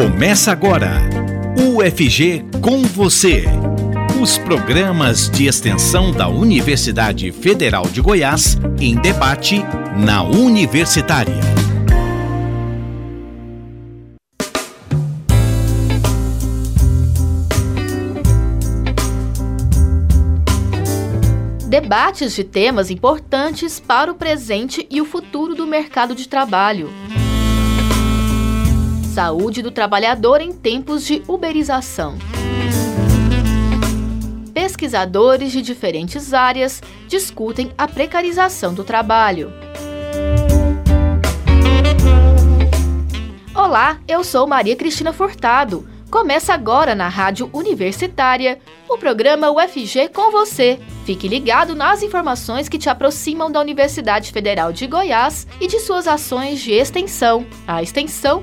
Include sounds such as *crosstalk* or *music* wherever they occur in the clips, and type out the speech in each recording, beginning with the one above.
Começa agora. UFG com você. Os programas de extensão da Universidade Federal de Goiás em debate na Universitária. Debates de temas importantes para o presente e o futuro do mercado de trabalho. Saúde do trabalhador em tempos de uberização. Pesquisadores de diferentes áreas discutem a precarização do trabalho. Olá, eu sou Maria Cristina Furtado. Começa agora na Rádio Universitária o programa UFG com você. Fique ligado nas informações que te aproximam da Universidade Federal de Goiás e de suas ações de extensão. A extensão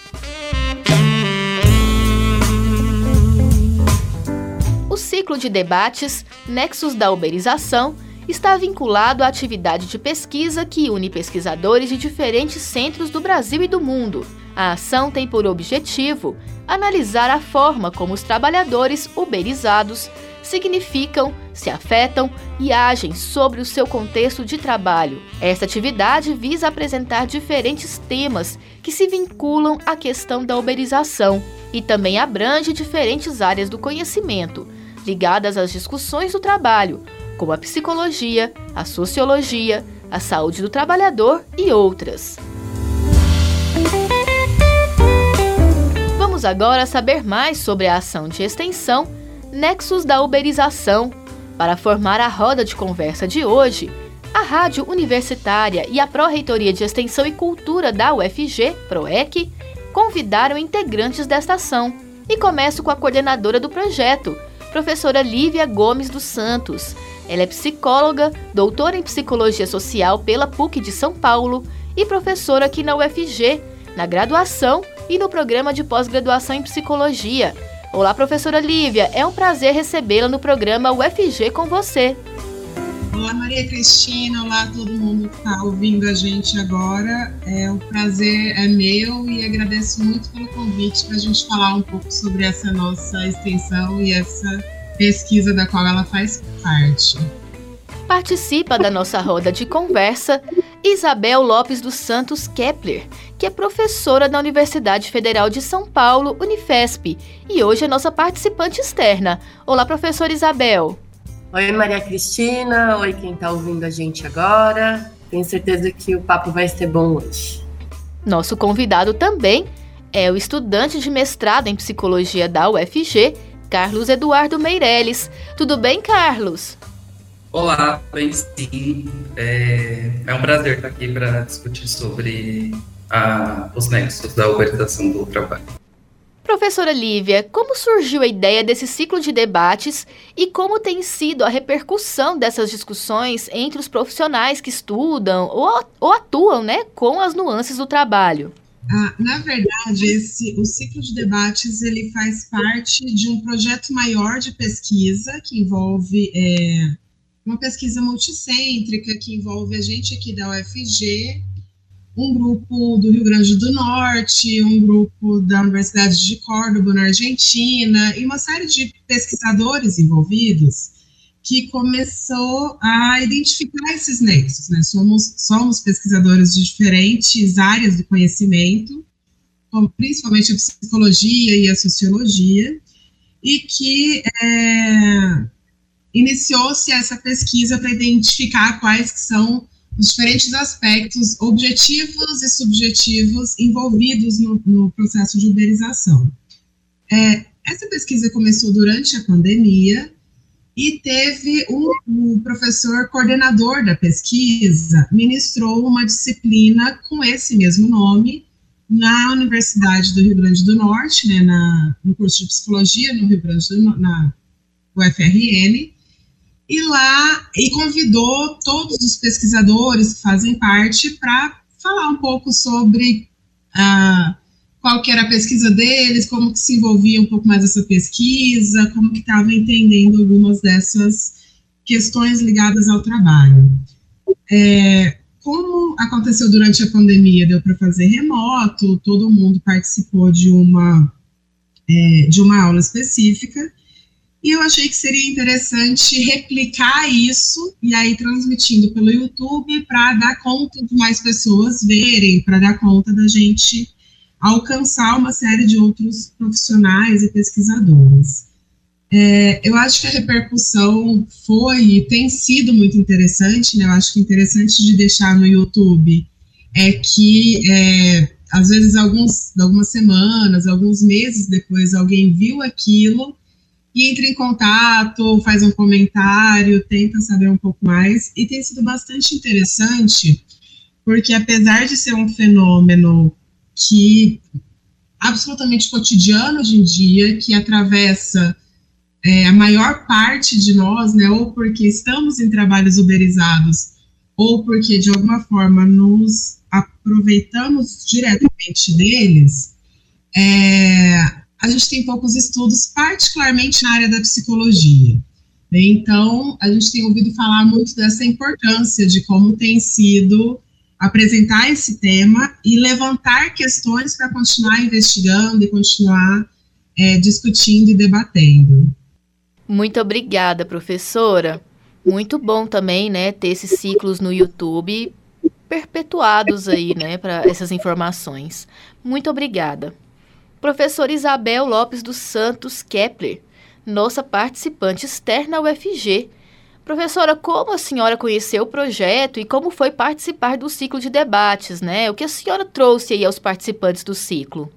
Ciclo de debates Nexos da Uberização está vinculado à atividade de pesquisa que une pesquisadores de diferentes centros do Brasil e do mundo. A ação tem por objetivo analisar a forma como os trabalhadores uberizados significam, se afetam e agem sobre o seu contexto de trabalho. Esta atividade visa apresentar diferentes temas que se vinculam à questão da uberização e também abrange diferentes áreas do conhecimento ligadas às discussões do trabalho, como a psicologia, a sociologia, a saúde do trabalhador e outras. Vamos agora saber mais sobre a ação de extensão Nexus da Uberização. Para formar a roda de conversa de hoje, a Rádio Universitária e a Pró-Reitoria de Extensão e Cultura da UFG, PROEC, convidaram integrantes desta ação. E começo com a coordenadora do projeto, professora Lívia Gomes dos Santos. Ela é psicóloga, doutora em psicologia social pela PUC de São Paulo e professora aqui na UFG, na graduação e no programa de pós-graduação em psicologia. Olá, professora Lívia, é um prazer recebê-la no programa UFG com você. Olá, Maria Cristina, olá todo mundo que está ouvindo a gente agora. É, o prazer é meu e agradeço muito pelo convite para a gente falar um pouco sobre essa nossa extensão e essa pesquisa da qual ela faz parte. Participa da nossa roda de conversa Isabel Lopes dos Santos Kepler, que é professora da Universidade Federal de São Paulo, Unifesp, e hoje é nossa participante externa. Olá, professora Isabel. Oi, Maria Cristina. Oi, quem está ouvindo a gente agora. Tenho certeza que o papo vai ser bom hoje. Nosso convidado também é o estudante de mestrado em psicologia da UFG, Carlos Eduardo Meirelles. Tudo bem, Carlos? Olá, bem sim. É, é um prazer estar aqui para discutir sobre a, os nexos da uberização do trabalho. Professora Lívia, como surgiu a ideia desse ciclo de debates e como tem sido a repercussão dessas discussões entre os profissionais que estudam ou, atuam né, com as nuances do trabalho? Ah, na verdade, esse, o ciclo de debates ele faz parte de um projeto maior de pesquisa que envolve é, uma pesquisa multicêntrica que envolve a gente aqui da UFG, um grupo do Rio Grande do Norte, um grupo da Universidade de Córdoba, na Argentina, e uma série de pesquisadores envolvidos que começou a identificar esses nexos. Né? Somos, somos pesquisadores de diferentes áreas do conhecimento, principalmente a psicologia e a sociologia, e que é, iniciou-se essa pesquisa para identificar quais que são os diferentes aspectos objetivos e subjetivos envolvidos no, no processo de uberização. É, essa pesquisa começou durante a pandemia e teve um, um, professor coordenador da pesquisa ministrou uma disciplina com esse mesmo nome na Universidade do Rio Grande do Norte, né, na, no curso de psicologia no Rio Grande do, na UFRN, e lá e convidou todos os pesquisadores que fazem parte para falar um pouco sobre ah, qual que era a pesquisa deles, como que se envolvia um pouco mais essa pesquisa, como que estava entendendo algumas dessas questões ligadas ao trabalho. É, como aconteceu durante a pandemia, deu para fazer remoto, todo mundo participou de uma, é, de uma aula específica, e eu achei que seria interessante replicar isso e aí transmitindo pelo YouTube para dar conta de mais pessoas verem, para dar conta da gente alcançar uma série de outros profissionais e pesquisadores. É, eu acho que a repercussão foi e tem sido muito interessante, né? Eu acho que interessante de deixar no YouTube é que é, às vezes alguns, algumas semanas, alguns meses depois, alguém viu aquilo e entra em contato, faz um comentário, tenta saber um pouco mais, e tem sido bastante interessante, porque apesar de ser um fenômeno que absolutamente cotidiano hoje em dia, que atravessa é, a maior parte de nós, né, ou porque estamos em trabalhos uberizados, ou porque de alguma forma nos aproveitamos diretamente deles, é, a gente tem poucos estudos, particularmente na área da psicologia. Então, a gente tem ouvido falar muito dessa importância de como tem sido apresentar esse tema e levantar questões para continuar investigando e continuar é, discutindo e debatendo. Muito obrigada, professora. Muito bom também, né, ter esses ciclos no YouTube perpetuados aí, né, para essas informações. Muito obrigada. Professora Isabel Lopes dos Santos Kepler, nossa participante externa UFG. Professora, como a senhora conheceu o projeto e como foi participar do ciclo de debates, né? O que a senhora trouxe aí aos participantes do ciclo?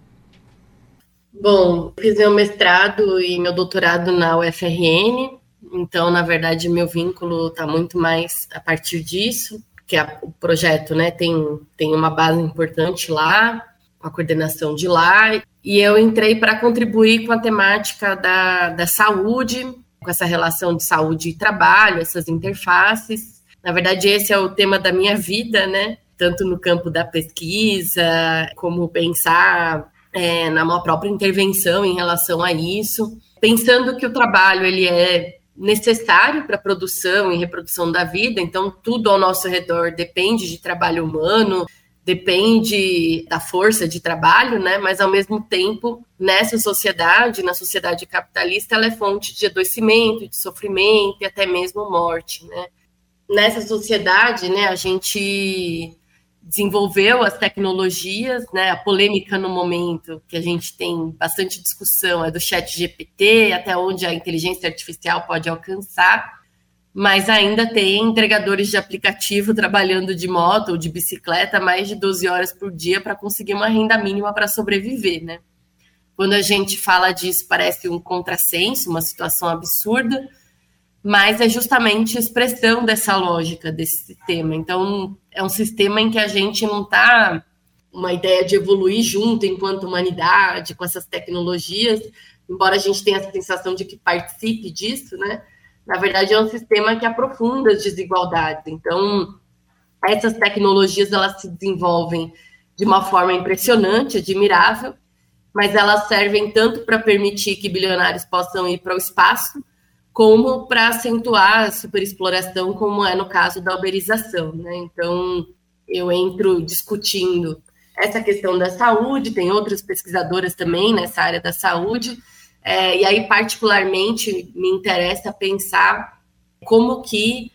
Bom, fiz meu mestrado e meu doutorado na UFRN, então, na verdade, meu vínculo está muito mais a partir disso, que o projeto né, tem, tem uma base importante lá, a coordenação de lá, e eu entrei para contribuir com a temática da, da saúde, com essa relação de saúde e trabalho, essas interfaces. Na verdade, esse é o tema da minha vida, né? Tanto no campo da pesquisa, como pensar é, na minha própria intervenção em relação a isso, pensando que o trabalho ele é necessário para a produção e reprodução da vida, então tudo ao nosso redor depende de trabalho humano, depende da força de trabalho, né? Mas ao mesmo tempo, nessa sociedade, na sociedade capitalista, ela é fonte de adoecimento, de sofrimento e até mesmo morte, né? Nessa sociedade, né, a gente desenvolveu as tecnologias, né? A polêmica no momento que a gente tem bastante discussão é do Chat GPT, até onde a inteligência artificial pode alcançar mas ainda tem entregadores de aplicativo trabalhando de moto ou de bicicleta mais de 12 horas por dia para conseguir uma renda mínima para sobreviver, né? Quando a gente fala disso, parece um contrassenso, uma situação absurda, mas é justamente expressão dessa lógica desse sistema. Então, é um sistema em que a gente não está uma ideia de evoluir junto enquanto humanidade com essas tecnologias, embora a gente tenha a sensação de que participe disso, né? Na verdade, é um sistema que aprofunda as desigualdades. Então, essas tecnologias elas se desenvolvem de uma forma impressionante, admirável, mas elas servem tanto para permitir que bilionários possam ir para o espaço, como para acentuar a superexploração, como é no caso da uberização. Né? Então, eu entro discutindo essa questão da saúde, tem outras pesquisadoras também nessa área da saúde, é, e aí, particularmente, me interessa pensar como que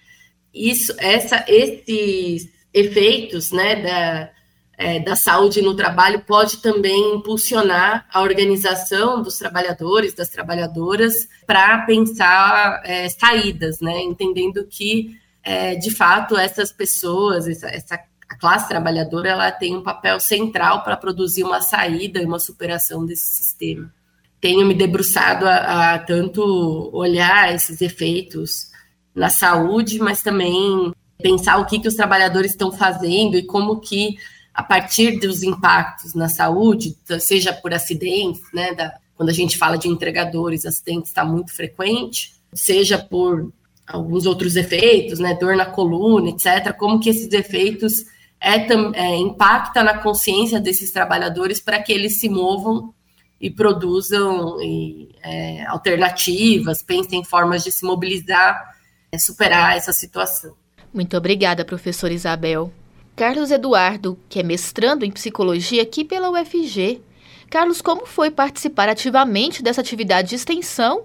isso, essa, esses efeitos né, da, é, da saúde no trabalho pode também impulsionar a organização dos trabalhadores, das trabalhadoras, para pensar é, saídas, né, entendendo que, é, de fato, essas pessoas, essa, essa a classe trabalhadora, ela tem um papel central para produzir uma saída e uma superação desse sistema tenho me debruçado a, a tanto olhar esses efeitos na saúde, mas também pensar o que, que os trabalhadores estão fazendo e como que, a partir dos impactos na saúde, seja por acidentes, né, da, quando a gente fala de entregadores, acidentes está muito frequente, seja por alguns outros efeitos, né, dor na coluna, etc., como que esses efeitos é, é, impacta na consciência desses trabalhadores para que eles se movam e produzam e, é, alternativas, pensem em formas de se mobilizar, é, superar essa situação. Muito obrigada, professora Isabel. Carlos Eduardo, que é mestrando em psicologia aqui pela UFG. Carlos, como foi participar ativamente dessa atividade de extensão?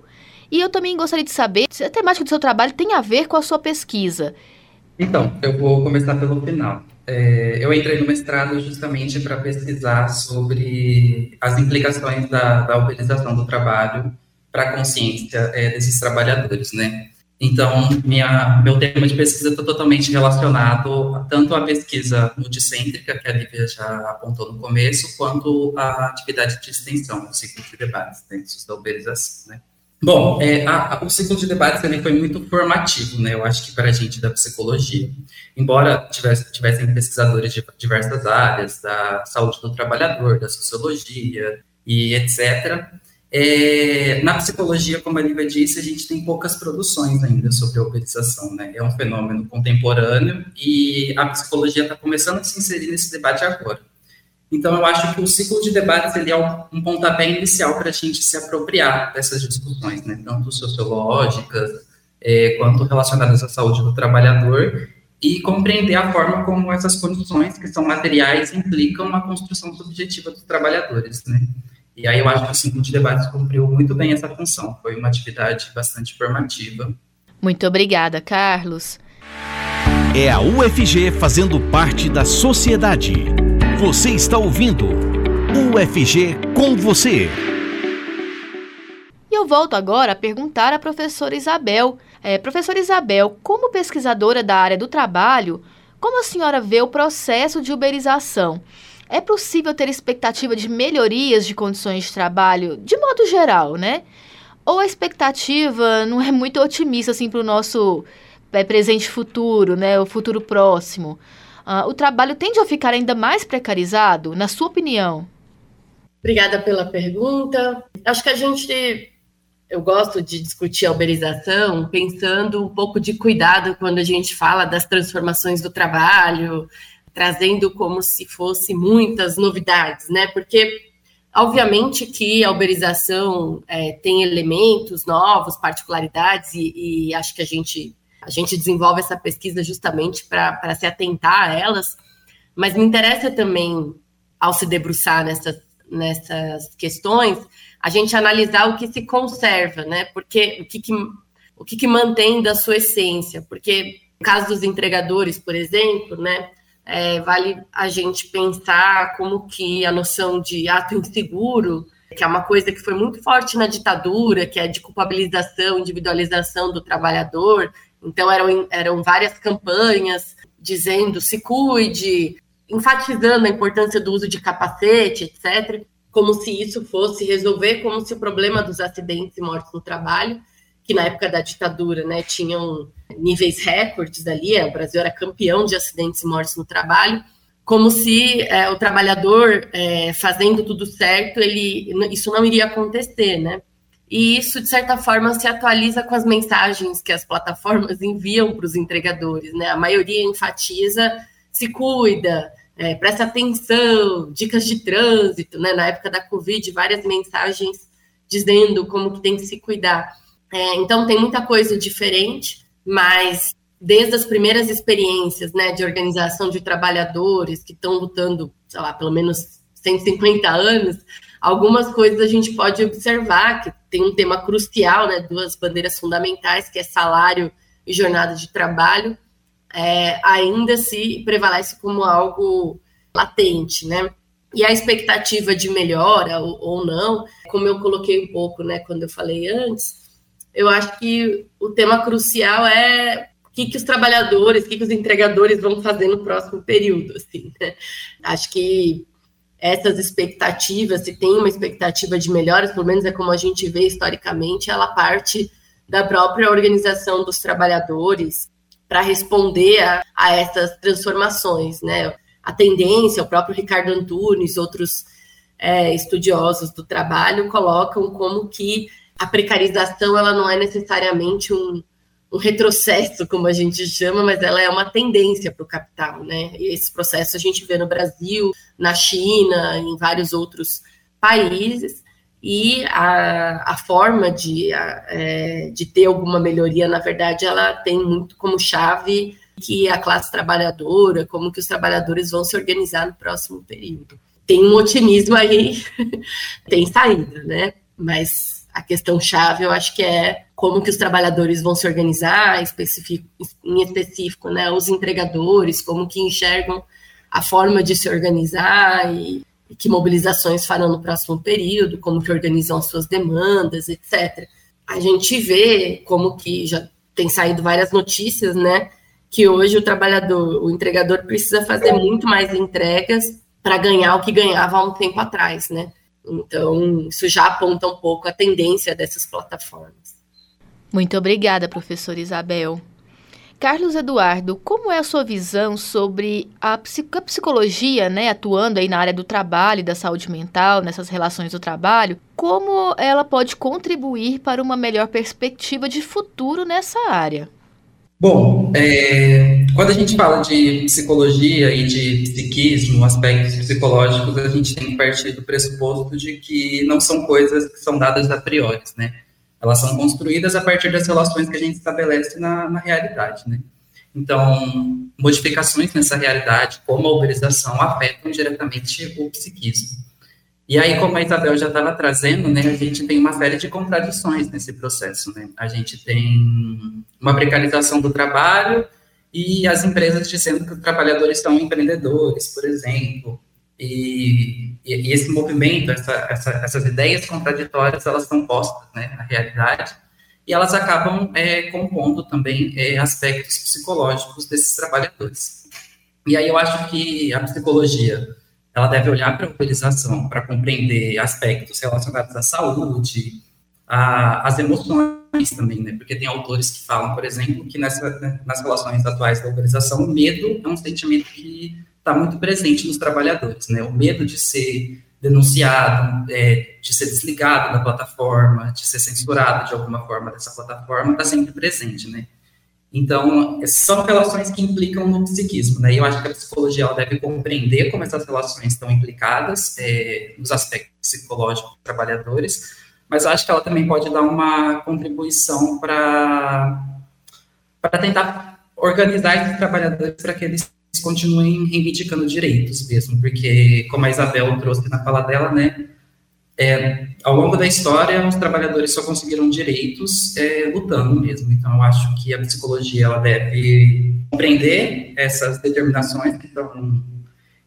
E eu também gostaria de saber se a temática do seu trabalho tem a ver com a sua pesquisa. Então, eu vou começar pelo final. É, eu entrei no mestrado justamente para pesquisar sobre as implicações da, da uberização do trabalho para a consciência é, desses trabalhadores, né? Então, minha, meu tema de pesquisa está totalmente relacionado tanto à pesquisa multicêntrica, que a Lívia já apontou no começo, quanto à atividade de extensão, o ciclo de debates dentro da. Né? Bom, é, a, a, o ciclo de debates também foi muito formativo, né? Eu acho que para a gente da psicologia. Embora tivesse, tivessem pesquisadores de diversas áreas, da saúde do trabalhador, da sociologia e etc., é, na psicologia, como a Lívia disse, a gente tem poucas produções ainda sobre a uberização, né? É um fenômeno contemporâneo e a psicologia está começando a se inserir nesse debate agora. Então, eu acho que o ciclo de debates ele é um pontapé inicial para a gente se apropriar dessas discussões, né? Tanto sociológicas é, quanto relacionadas à saúde do trabalhador e compreender a forma como essas condições, que são materiais, implicam a construção subjetiva dos trabalhadores, né? E aí eu acho que o Ciclo de Debates cumpriu muito bem essa função. Foi uma atividade bastante formativa. Muito obrigada, Carlos. É a UFG fazendo parte da sociedade. Você está ouvindo UFG com você. E eu volto agora a perguntar à professora Isabel. É, professora Isabel, como pesquisadora da área do trabalho, como a senhora vê o processo de uberização? É possível ter expectativa de melhorias de condições de trabalho, de modo geral, né? Ou a expectativa não é muito otimista assim para o nosso é, presente futuro, né? O futuro próximo. Uh, o trabalho tende a ficar ainda mais precarizado, na sua opinião? Obrigada pela pergunta. Acho que a gente eu gosto de discutir a uberização pensando um pouco de cuidado quando a gente fala das transformações do trabalho, trazendo como se fosse muitas novidades, né? Porque obviamente que a uberização é, tem elementos novos, particularidades, e, e, acho que a gente, a gente desenvolve essa pesquisa justamente para se atentar a elas, mas me interessa também, ao se debruçar nessas, nessas questões, a gente analisar o que se conserva, né? Porque o que, que o que, que mantém da sua essência, porque no caso dos entregadores, por exemplo, né? é, vale a gente pensar como que a noção de ato inseguro, que é uma coisa que foi muito forte na ditadura, que é de culpabilização, individualização do trabalhador. Então, eram, eram várias campanhas dizendo se cuide, enfatizando a importância do uso de capacete, etc., como se isso fosse resolver, como se o problema dos acidentes e mortes no trabalho que na época da ditadura, né, tinham níveis recordes ali, é, o Brasil era campeão de acidentes e mortes no trabalho, como se é, o trabalhador é, fazendo tudo certo, ele isso não iria acontecer, né? E isso, de certa forma, se atualiza com as mensagens que as plataformas enviam para os entregadores, né? A maioria enfatiza, se cuida, é, presta atenção, dicas de trânsito, né? Na época da Covid, várias mensagens dizendo como que tem que se cuidar. É, então tem muita coisa diferente, mas desde as primeiras experiências né, de organização de trabalhadores que estão lutando, sei lá, pelo menos 150 anos, algumas coisas a gente pode observar que tem um tema crucial, né, duas bandeiras fundamentais, que é salário e jornada de trabalho, é, ainda se prevalece como algo latente, né? E a expectativa de melhora ou, ou não, como eu coloquei um pouco, né, quando eu falei antes, eu acho que o tema crucial é o que, que os trabalhadores, o que, que os entregadores vão fazer no próximo período. Assim, né? Acho que essas expectativas, se tem uma expectativa de melhoras, pelo menos é como a gente vê historicamente, ela parte da própria organização dos trabalhadores para responder a, a, essas transformações, né? A tendência, o próprio Ricardo Antunes, outros é, estudiosos do trabalho colocam como que a precarização ela não é necessariamente um, um retrocesso, como a gente chama, mas ela é uma tendência para o capital, né? E esse processo a gente vê no Brasil, na China, em vários outros países, e a, a forma de, a, é, de ter alguma melhoria, na verdade, ela tem muito como chave que a classe trabalhadora, como que os trabalhadores vão se organizar no próximo período. Tem um otimismo aí, *laughs* tem saída, né? Mas a questão chave, eu acho que é como que os trabalhadores vão se organizar, em específico, né? Os entregadores, como que enxergam a forma de se organizar e, e que mobilizações farão no próximo período, como que organizam as suas demandas, etc. A gente vê como que já tem saído várias notícias, né? que hoje o trabalhador, o entregador precisa fazer muito mais entregas para ganhar o que ganhava há um tempo atrás, né? Então, isso já aponta um pouco a tendência dessas plataformas. Muito obrigada, professora Isabel. Carlos Eduardo, como é a sua visão sobre a, psicologia, né, atuando aí na área do trabalho e da saúde mental, nessas relações do trabalho, como ela pode contribuir para uma melhor perspectiva de futuro nessa área? Bom, é, quando a gente fala de psicologia e de psiquismo, aspectos psicológicos, a gente tem que partir do pressuposto de que não são coisas que são dadas a priori, né? Elas são construídas a partir das relações que a gente estabelece na, na realidade, né? Então, modificações nessa realidade, como a uberização, afetam diretamente o psiquismo. E aí, como a Isabel já estava trazendo, né, a gente tem uma série de contradições nesse processo. Né? A gente tem uma precarização do trabalho e as empresas dizendo que os trabalhadores são empreendedores, por exemplo. E, e, esse movimento, essa, essa, essas ideias contraditórias, elas são postas né, na realidade e elas acabam é, compondo também é, aspectos psicológicos desses trabalhadores. E aí eu acho que a psicologia ela deve olhar para a utilização para compreender aspectos relacionados à saúde, as emoções também, né? Porque tem autores que falam, por exemplo, que nessa, nas relações atuais da uberização, o medo é um sentimento que está muito presente nos trabalhadores, né? O medo de ser denunciado, é, de ser desligado da plataforma, de ser censurado de alguma forma dessa plataforma, está sempre presente, né? Então, são relações que implicam no psiquismo, né? E eu acho que a psicologia deve compreender como essas relações estão implicadas é, nos aspectos psicológicos dos trabalhadores, mas eu acho que ela também pode dar uma contribuição para tentar organizar esses trabalhadores para que eles continuem reivindicando direitos mesmo, porque como a Isabel trouxe na fala dela, né? é, ao longo da história, os trabalhadores só conseguiram direitos é, lutando mesmo. Então, eu acho que a psicologia ela deve compreender essas determinações que estão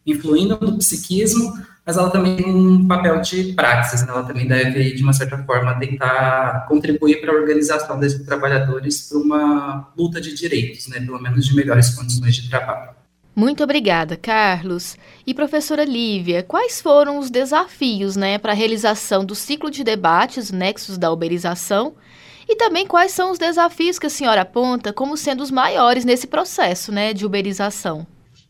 influindo no psiquismo, mas ela também tem um papel de praxis, né? ela também deve, de uma certa forma, tentar contribuir para a organização desses trabalhadores para uma luta de direitos, né? pelo menos de melhores condições de trabalho. Muito obrigada, Carlos. E professora Lívia, quais foram os desafios né, para a realização do ciclo de debates Nexos da Uberização? E também quais são os desafios que a senhora aponta como sendo os maiores nesse processo né, de uberização?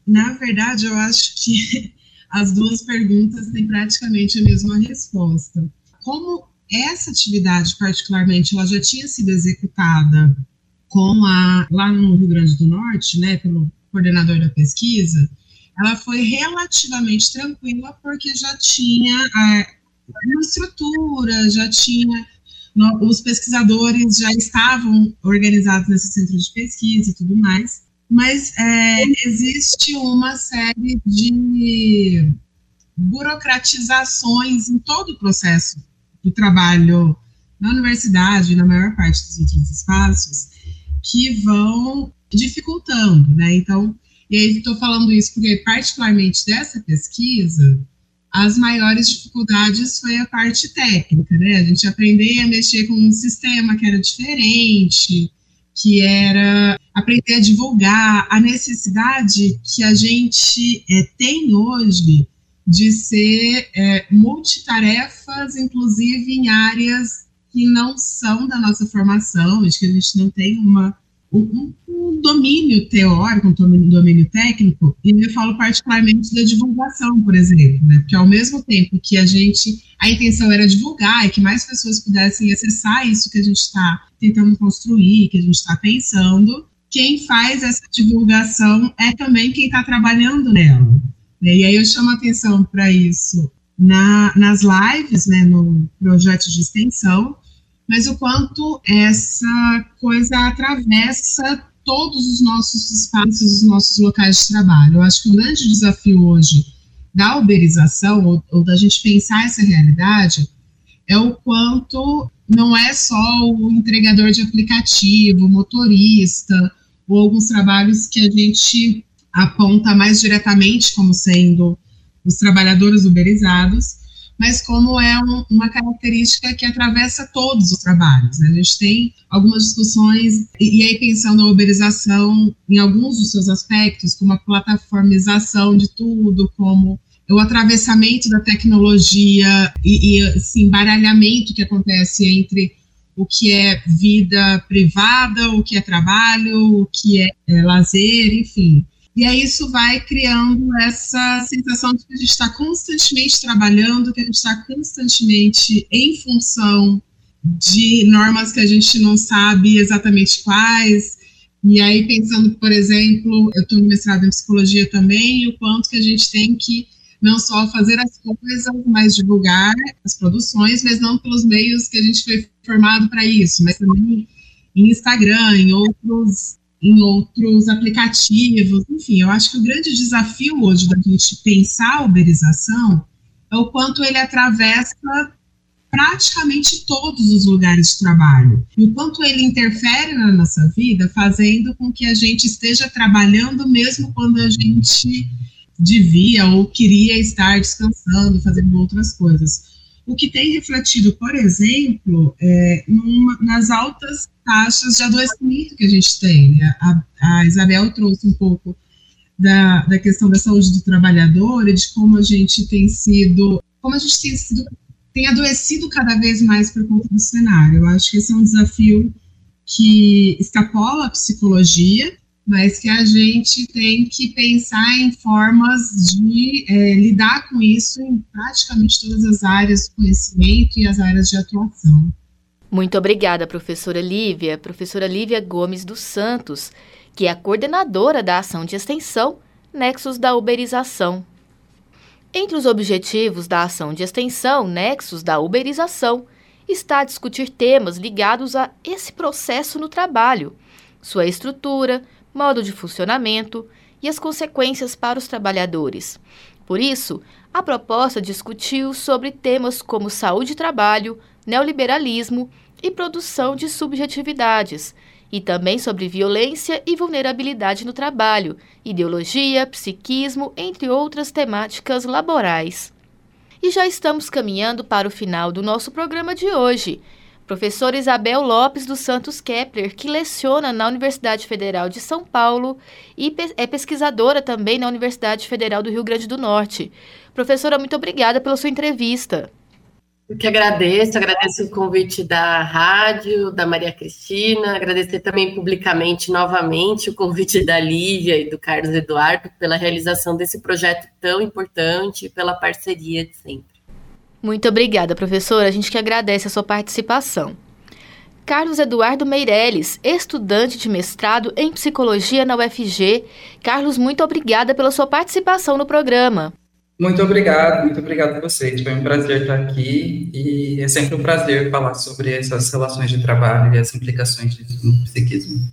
Na verdade, eu acho que *laughs* as duas perguntas têm praticamente a mesma resposta. Como essa atividade, particularmente, ela já tinha sido executada com a, lá no Rio Grande do Norte, né, pelo coordenador da pesquisa, ela foi relativamente tranquila porque já tinha é, uma estrutura, já tinha no, os pesquisadores já estavam organizados nesse centro de pesquisa e tudo mais, mas é, existe uma série de burocratizações em todo o processo do trabalho na universidade, na maior parte dos outros espaços, que vão dificultando, né? Então, e aí estou falando isso porque, particularmente dessa pesquisa, as maiores dificuldades foi a parte técnica, né? A gente aprender a mexer com um sistema que era diferente, que era aprender a divulgar a necessidade que a gente é, tem hoje de ser é, multitarefas, inclusive em áreas que não são da nossa formação, de que a gente não tem uma um, um domínio teórico, um domínio, técnico, e eu falo particularmente da divulgação, por exemplo, né? Porque ao mesmo tempo que a gente, a intenção era divulgar e que mais pessoas pudessem acessar isso que a gente está tentando construir, que a gente está pensando, quem faz essa divulgação é também quem está trabalhando nela. Né? E aí eu chamo atenção para isso na, nas lives, né, no projeto de extensão, mas o quanto essa coisa atravessa todos os nossos espaços, os nossos locais de trabalho. Eu acho que o grande desafio hoje da uberização, ou, ou da gente pensar essa realidade, é o quanto não é só o entregador de aplicativo, motorista, ou alguns trabalhos que a gente aponta mais diretamente como sendo os trabalhadores uberizados, mas como é um, uma característica que atravessa todos os trabalhos. Né? A gente tem algumas discussões, e, e, aí pensando a uberização em alguns dos seus aspectos, como a plataformização de tudo, como o atravessamento da tecnologia e, e esse embaralhamento que acontece entre o que é vida privada, o que é trabalho, o que é, é lazer, enfim. E aí isso vai criando essa sensação de que a gente está constantemente trabalhando, que a gente está constantemente em função de normas que a gente não sabe exatamente quais. E aí pensando, por exemplo, eu estou no mestrado em psicologia também, e o quanto que a gente tem que não só fazer as coisas, mas divulgar as produções, mas não pelos meios que a gente foi formado para isso, mas também em Instagram, em outros em outros aplicativos, enfim, eu acho que o grande desafio hoje da gente pensar a uberização é o quanto ele atravessa praticamente todos os lugares de trabalho, e o quanto ele interfere na nossa vida, fazendo com que a gente esteja trabalhando mesmo quando a gente devia ou queria estar descansando, fazendo outras coisas. O que tem refletido, por exemplo, é, numa, nas altas taxas de adoecimento que a gente tem. Né? A, a Isabel trouxe um pouco da, da questão da saúde do trabalhador e de como a gente tem sido, como a gente tem sido, tem adoecido cada vez mais por conta do cenário. Eu acho que esse é um desafio que extrapola a psicologia, mas que a gente tem que pensar em formas de é, lidar com isso em praticamente todas as áreas do conhecimento e as áreas de atuação. Muito obrigada, professora Lívia, professora Lívia Gomes dos Santos, que é a coordenadora da ação de extensão Nexus da Uberização. Entre os objetivos da ação de extensão Nexus da Uberização está discutir temas ligados a esse processo no trabalho, sua estrutura, modo de funcionamento e as consequências para os trabalhadores. Por isso, a proposta discutiu sobre temas como saúde e trabalho, neoliberalismo e produção de subjetividades, e também sobre violência e vulnerabilidade no trabalho, ideologia, psiquismo, entre outras temáticas laborais. E já estamos caminhando para o final do nosso programa de hoje. Professora Isabel Lopes dos Santos Kepler, que leciona na Universidade Federal de São Paulo e é pesquisadora também na Universidade Federal do Rio Grande do Norte. Professora, muito obrigada pela sua entrevista. Eu que agradeço, agradeço o convite da rádio, da Maria Cristina, agradecer também publicamente novamente o convite da Lívia e do Carlos Eduardo pela realização desse projeto tão importante e pela parceria de sempre. Muito obrigada, professora. A gente que agradece a sua participação. Carlos Eduardo Meirelles, estudante de mestrado em psicologia na UFG. Carlos, muito obrigada pela sua participação no programa. Muito obrigado, muito obrigado a vocês. Foi um prazer estar aqui e é sempre um prazer falar sobre essas relações de trabalho e as implicações no psiquismo.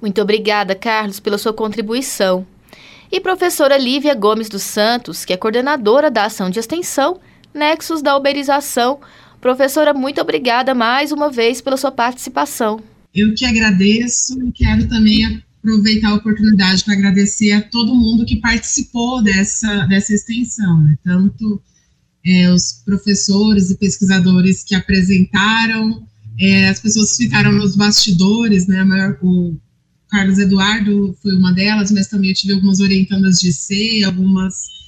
Muito obrigada, Carlos, pela sua contribuição. E professora Lívia Gomes dos Santos, que é coordenadora da ação de extensão Nexus da Uberização. Professora, muito obrigada mais uma vez pela sua participação. Eu que agradeço e quero também aproveitar a oportunidade para agradecer a todo mundo que participou dessa, dessa extensão, né? tanto é, os professores e pesquisadores que apresentaram, é, as pessoas que ficaram nos bastidores, né? O Carlos Eduardo foi uma delas, mas também eu tive algumas orientandas de C, algumas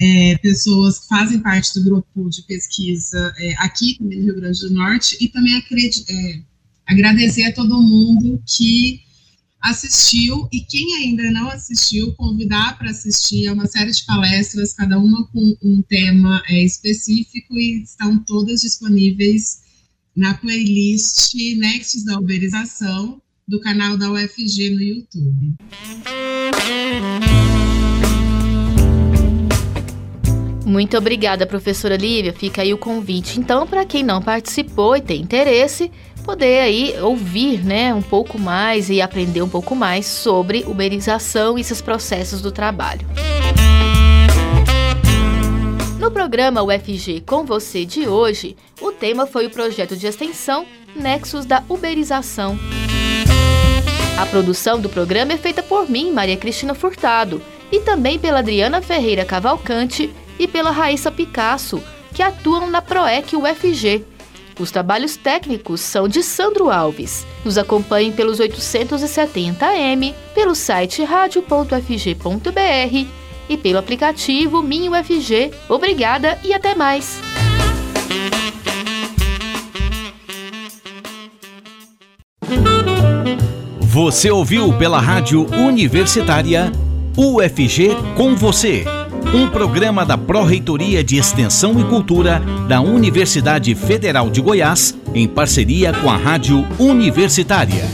é, pessoas que fazem parte do grupo de pesquisa é, aqui no Rio Grande do Norte e também é, agradecer a todo mundo que assistiu e quem ainda não assistiu, convidar para assistir é uma série de palestras, cada uma com um tema é, específico e estão todas disponíveis na playlist Nexus da Uberização do canal da UFG no YouTube. Muito obrigada, professora Lívia. Fica aí o convite, então, para quem não participou e tem interesse, poder aí ouvir, né, um pouco mais e aprender um pouco mais sobre uberização e esses processos do trabalho. No programa UFG com você de hoje, o tema foi o projeto de extensão Nexus da Uberização. A produção do programa é feita por mim, Maria Cristina Furtado, e também pela Adriana Ferreira Cavalcante e pela Raíssa Picasso, que atuam na PROEC UFG. Os trabalhos técnicos são de Sandro Alves. Nos acompanhem pelos 870 AM, pelo site radio.fg.br e pelo aplicativo Minho UFG. Obrigada e até mais! Você ouviu pela Rádio Universitária UFG com você um programa da Pró-Reitoria de Extensão e Cultura da Universidade Federal de Goiás, em parceria com a Rádio Universitária.